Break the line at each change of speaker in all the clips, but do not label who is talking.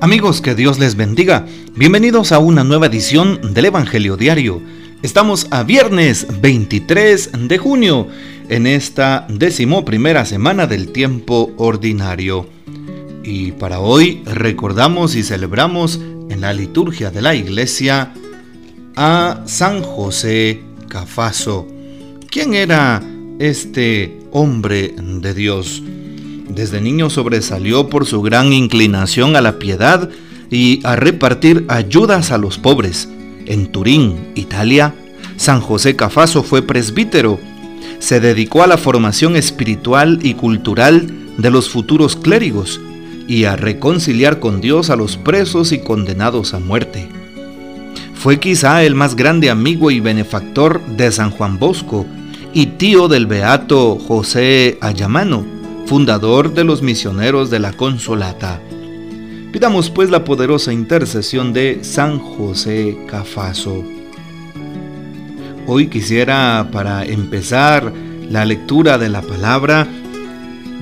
Amigos, que Dios les bendiga. Bienvenidos a una nueva edición del Evangelio Diario. Estamos a viernes 23 de junio, en esta decimoprimera semana del tiempo ordinario. Y para hoy recordamos y celebramos en la liturgia de la iglesia a San José Cafaso. ¿Quién era este hombre de Dios? Desde niño sobresalió por su gran inclinación a la piedad y a repartir ayudas a los pobres. En Turín, Italia, San José Cafaso fue presbítero. Se dedicó a la formación espiritual y cultural de los futuros clérigos y a reconciliar con Dios a los presos y condenados a muerte. Fue quizá el más grande amigo y benefactor de San Juan Bosco y tío del beato José Ayamano, fundador de los misioneros de la Consolata. Pidamos pues la poderosa intercesión de San José Cafaso. Hoy quisiera, para empezar la lectura de la palabra,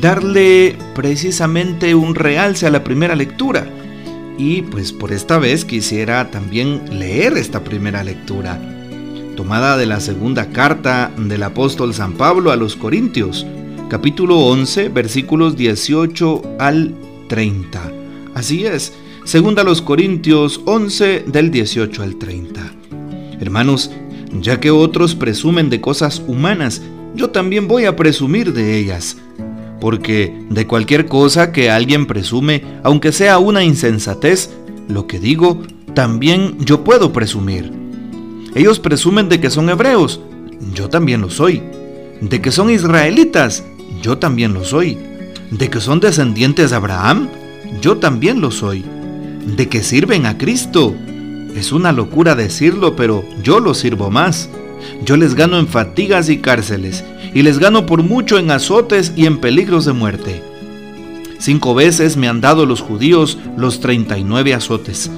darle precisamente un realce a la primera lectura. Y pues por esta vez quisiera también leer esta primera lectura, tomada de la segunda carta del apóstol San Pablo a los Corintios, capítulo 11, versículos 18 al 30. Así es, segunda los Corintios 11 del 18 al 30. Hermanos, ya que otros presumen de cosas humanas, yo también voy a presumir de ellas. Porque de cualquier cosa que alguien presume, aunque sea una insensatez, lo que digo, también yo puedo presumir. Ellos presumen de que son hebreos, yo también lo soy. De que son israelitas, yo también lo soy. De que son descendientes de Abraham, yo también lo soy. De que sirven a Cristo. Es una locura decirlo, pero yo lo sirvo más. Yo les gano en fatigas y cárceles, y les gano por mucho en azotes y en peligros de muerte. Cinco veces me han dado los judíos los 39 azotes.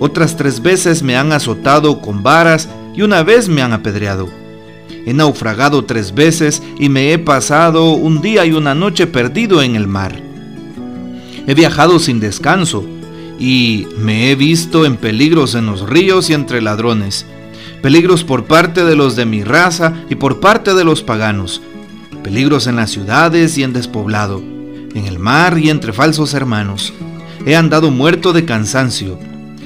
Otras tres veces me han azotado con varas y una vez me han apedreado. He naufragado tres veces y me he pasado un día y una noche perdido en el mar. He viajado sin descanso y me he visto en peligros en los ríos y entre ladrones. Peligros por parte de los de mi raza y por parte de los paganos. Peligros en las ciudades y en despoblado, en el mar y entre falsos hermanos. He andado muerto de cansancio.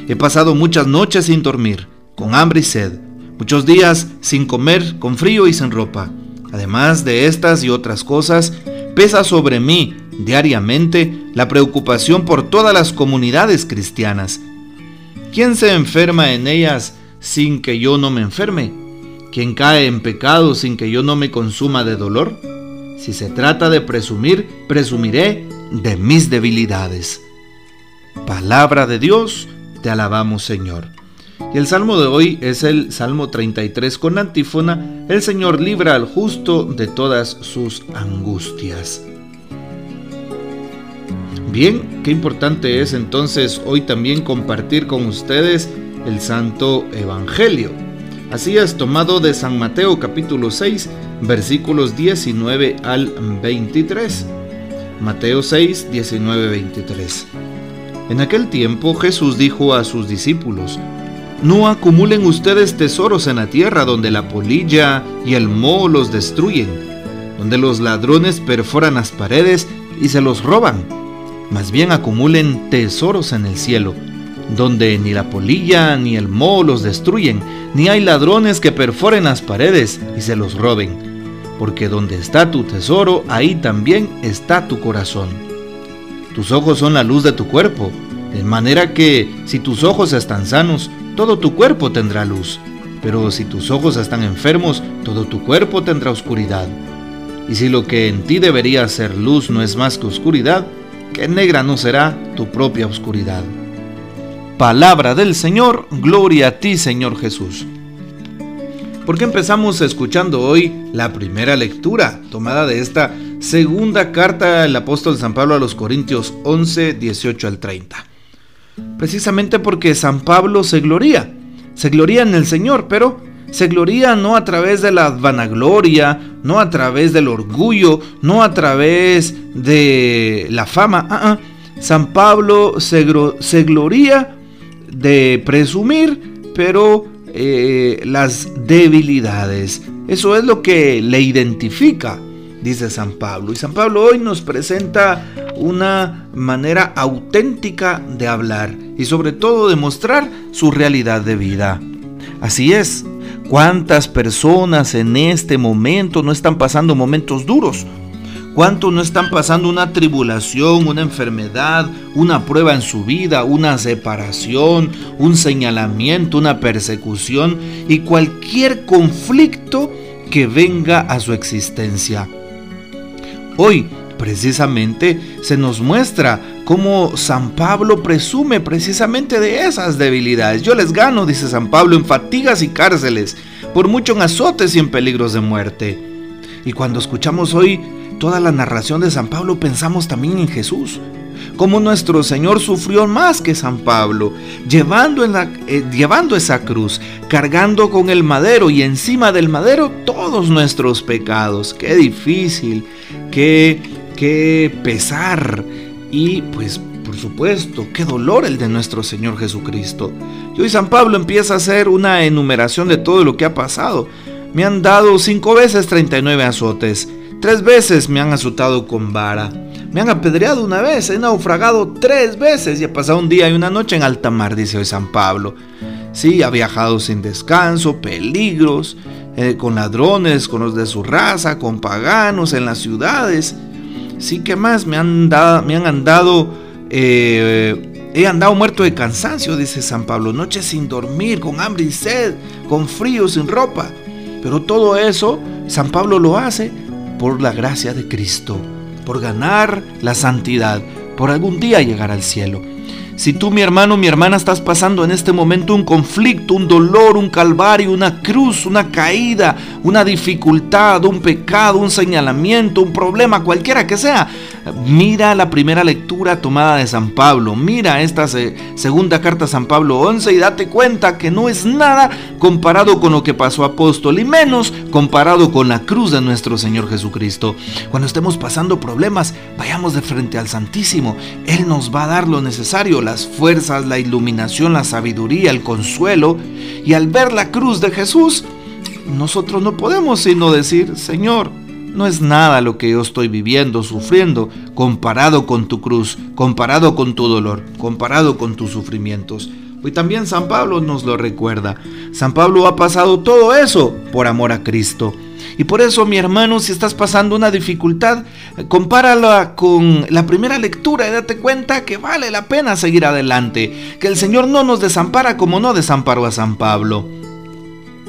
He pasado muchas noches sin dormir, con hambre y sed Muchos días sin comer, con frío y sin ropa. Además de estas y otras cosas, pesa sobre mí diariamente la preocupación por todas las comunidades cristianas. ¿Quién se enferma en ellas sin que yo no me enferme? ¿Quién cae en pecado sin que yo no me consuma de dolor? Si se trata de presumir, presumiré de mis debilidades. Palabra de Dios, te alabamos Señor. Y el salmo de hoy es el Salmo 33 con antífona, El Señor libra al justo de todas sus angustias. Bien, qué importante es entonces hoy también compartir con ustedes el Santo Evangelio. Así es tomado de San Mateo capítulo 6 versículos 19 al 23. Mateo 6, 19, 23. En aquel tiempo Jesús dijo a sus discípulos, no acumulen ustedes tesoros en la tierra donde la polilla y el moho los destruyen, donde los ladrones perforan las paredes y se los roban. Más bien acumulen tesoros en el cielo, donde ni la polilla ni el moho los destruyen, ni hay ladrones que perforen las paredes y se los roben. Porque donde está tu tesoro, ahí también está tu corazón. Tus ojos son la luz de tu cuerpo, de manera que si tus ojos están sanos, todo tu cuerpo tendrá luz. Pero si tus ojos están enfermos, todo tu cuerpo tendrá oscuridad. Y si lo que en ti debería ser luz no es más que oscuridad, que negra no será tu propia oscuridad. Palabra del Señor, gloria a ti Señor Jesús. ¿Por qué empezamos escuchando hoy la primera lectura tomada de esta segunda carta del apóstol San Pablo a los Corintios 11, 18 al 30? Precisamente porque San Pablo se gloría, se gloría en el Señor, pero se gloría no a través de la vanagloria, no a través del orgullo, no a través de la fama, ah, ah, San Pablo se, gloría de presumir, pero eh, las debilidades. Eso es lo que le identifica, dice San Pablo. Y San Pablo hoy nos presenta una manera auténtica de hablar y sobre todo de mostrar su realidad de vida. Así es, ¿cuántas personas en este momento no están pasando momentos duros? ¿Cuántos no están pasando una tribulación, una enfermedad, una prueba en su vida, una separación, un señalamiento, una persecución y cualquier conflicto que venga a su existencia? Hoy, precisamente, se nos muestra cómo San Pablo presume precisamente de esas debilidades. Yo les gano, dice San Pablo, en fatigas y cárceles, por mucho en azotes y en peligros de muerte. Y cuando escuchamos hoy toda la narración de San Pablo pensamos también en Jesús. Como nuestro Señor sufrió más que San Pablo, llevando, eh, llevando esa cruz, cargando con el madero y encima del madero todos nuestros pecados. Qué difícil, qué, qué pesar y pues por supuesto, qué dolor el de nuestro Señor Jesucristo. Y hoy San Pablo empieza a hacer una enumeración de todo lo que ha pasado. Me han dado cinco veces 39 azotes. Tres veces me han azotado con vara. Me han apedreado una vez, he naufragado tres veces y he pasado un día y una noche en alta mar, dice hoy San Pablo. Sí, ha viajado sin descanso, peligros, eh, con ladrones, con los de su raza, con paganos en las ciudades. Sí, ¿qué más? Me han, me han andado, eh, he andado muerto de cansancio, dice San Pablo. Noches sin dormir, con hambre y sed, con frío, sin ropa. Pero todo eso, San Pablo lo hace por la gracia de Cristo, por ganar la santidad, por algún día llegar al cielo. Si tú, mi hermano, mi hermana, estás pasando en este momento un conflicto, un dolor, un calvario, una cruz, una caída, una dificultad, un pecado, un señalamiento, un problema, cualquiera que sea, mira la primera lectura tomada de San Pablo, mira esta segunda carta a San Pablo 11 y date cuenta que no es nada comparado con lo que pasó apóstol y menos comparado con la cruz de nuestro Señor Jesucristo. Cuando estemos pasando problemas, vayamos de frente al Santísimo. Él nos va a dar lo necesario las fuerzas, la iluminación, la sabiduría, el consuelo. Y al ver la cruz de Jesús, nosotros no podemos sino decir, Señor, no es nada lo que yo estoy viviendo, sufriendo, comparado con tu cruz, comparado con tu dolor, comparado con tus sufrimientos. Y también San Pablo nos lo recuerda. San Pablo ha pasado todo eso por amor a Cristo. Y por eso, mi hermano, si estás pasando una dificultad, compárala con la primera lectura y date cuenta que vale la pena seguir adelante, que el Señor no nos desampara como no desamparó a San Pablo.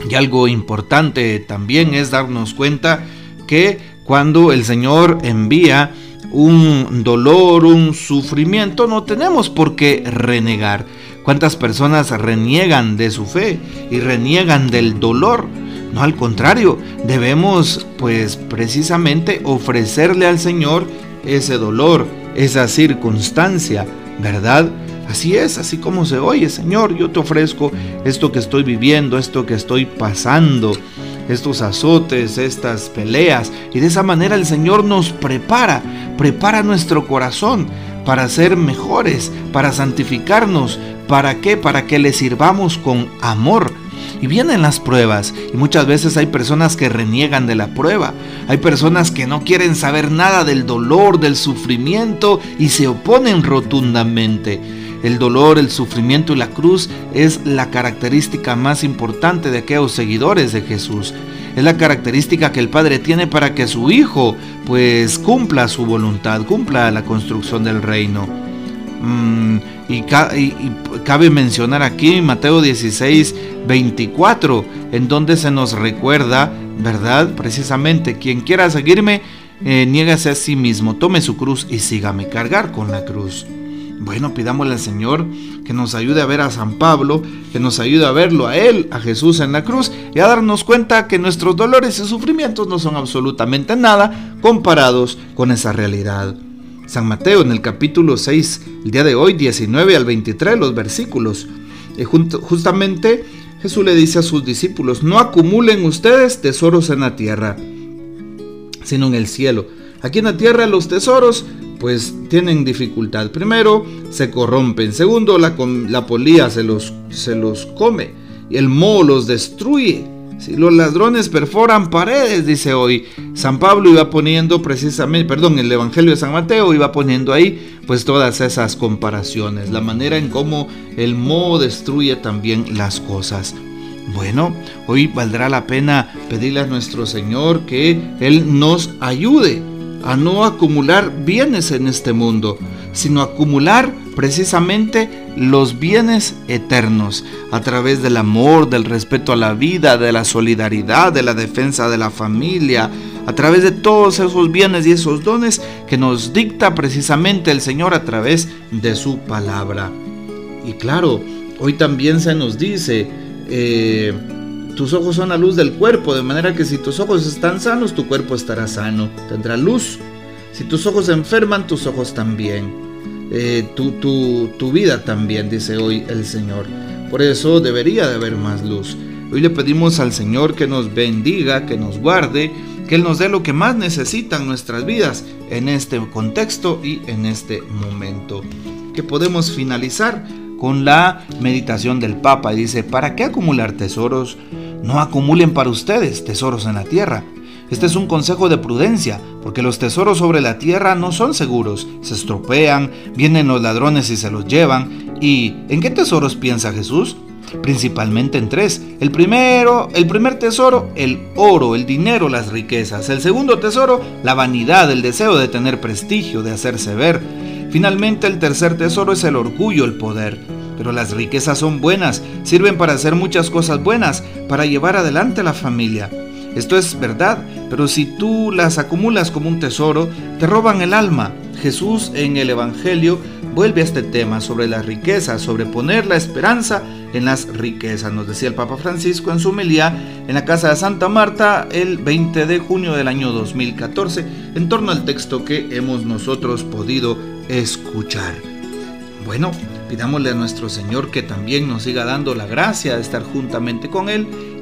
Y algo importante también es darnos cuenta que cuando el Señor envía un dolor, un sufrimiento, no tenemos por qué renegar. ¿Cuántas personas reniegan de su fe y reniegan del dolor? No, al contrario, debemos pues precisamente ofrecerle al Señor ese dolor, esa circunstancia, ¿verdad? Así es, así como se oye, Señor, yo te ofrezco esto que estoy viviendo, esto que estoy pasando, estos azotes, estas peleas. Y de esa manera el Señor nos prepara, prepara nuestro corazón para ser mejores, para santificarnos. ¿Para qué? Para que le sirvamos con amor y vienen las pruebas y muchas veces hay personas que reniegan de la prueba. Hay personas que no quieren saber nada del dolor, del sufrimiento y se oponen rotundamente. El dolor, el sufrimiento y la cruz es la característica más importante de aquellos seguidores de Jesús. Es la característica que el Padre tiene para que su Hijo pues cumpla su voluntad, cumpla la construcción del reino. Mm, y, cabe mencionar aquí Mateo 16, 24, en donde se nos recuerda, ¿verdad? Precisamente, quien quiera seguirme, eh, niégase a sí mismo, tome su cruz y sígame, cargar con la cruz. Bueno, pidámosle al Señor que nos ayude a ver a San Pablo, que nos ayude a verlo a Él, a Jesús en la cruz, y a darnos cuenta que nuestros dolores y sufrimientos no son absolutamente nada comparados con esa realidad. San Mateo en el capítulo 6, el día de hoy, 19 al 23, los versículos. Y justamente Jesús le dice a sus discípulos, no acumulen ustedes tesoros en la tierra, sino en el cielo. Aquí en la tierra los tesoros pues tienen dificultad. Primero, se corrompen. Segundo, la, la polía se los, se los come y el moho los destruye. Si los ladrones perforan paredes, dice hoy. San Pablo iba poniendo precisamente, perdón, el Evangelio de San Mateo iba poniendo ahí pues todas esas comparaciones, la manera en cómo el moho destruye también las cosas. Bueno, hoy valdrá la pena pedirle a nuestro Señor que Él nos ayude a no acumular bienes en este mundo, sino acumular precisamente los bienes eternos a través del amor, del respeto a la vida, de la solidaridad, de la defensa de la familia, a través de todos esos bienes y esos dones que nos dicta precisamente el Señor a través de su palabra. Y claro, hoy también se nos dice, eh, tus ojos son la luz del cuerpo, de manera que si tus ojos están sanos, tu cuerpo estará sano, tendrá luz. Si tus ojos se enferman, tus ojos también. Eh, tu, tu vida también, dice hoy el Señor. Por eso debería de haber más luz. Hoy le pedimos al Señor que nos bendiga, que nos guarde, que Él nos dé lo que más necesitan nuestras vidas en este contexto y en este momento. Que podemos finalizar con la meditación del Papa. Dice, ¿para qué acumular tesoros? No acumulen para ustedes tesoros en la tierra. Este es un consejo de prudencia, porque los tesoros sobre la tierra no son seguros, se estropean, vienen los ladrones y se los llevan. ¿Y en qué tesoros piensa Jesús? Principalmente en tres. El primero, el primer tesoro, el oro, el dinero, las riquezas. El segundo tesoro, la vanidad, el deseo de tener prestigio, de hacerse ver. Finalmente, el tercer tesoro es el orgullo, el poder. Pero las riquezas son buenas, sirven para hacer muchas cosas buenas, para llevar adelante a la familia. Esto es verdad, pero si tú las acumulas como un tesoro, te roban el alma. Jesús en el Evangelio vuelve a este tema sobre las riquezas, sobre poner la esperanza en las riquezas. Nos decía el Papa Francisco en su homilía en la casa de Santa Marta el 20 de junio del año 2014 en torno al texto que hemos nosotros podido escuchar. Bueno, Pidámosle a nuestro Señor que también nos siga dando la gracia de estar juntamente con Él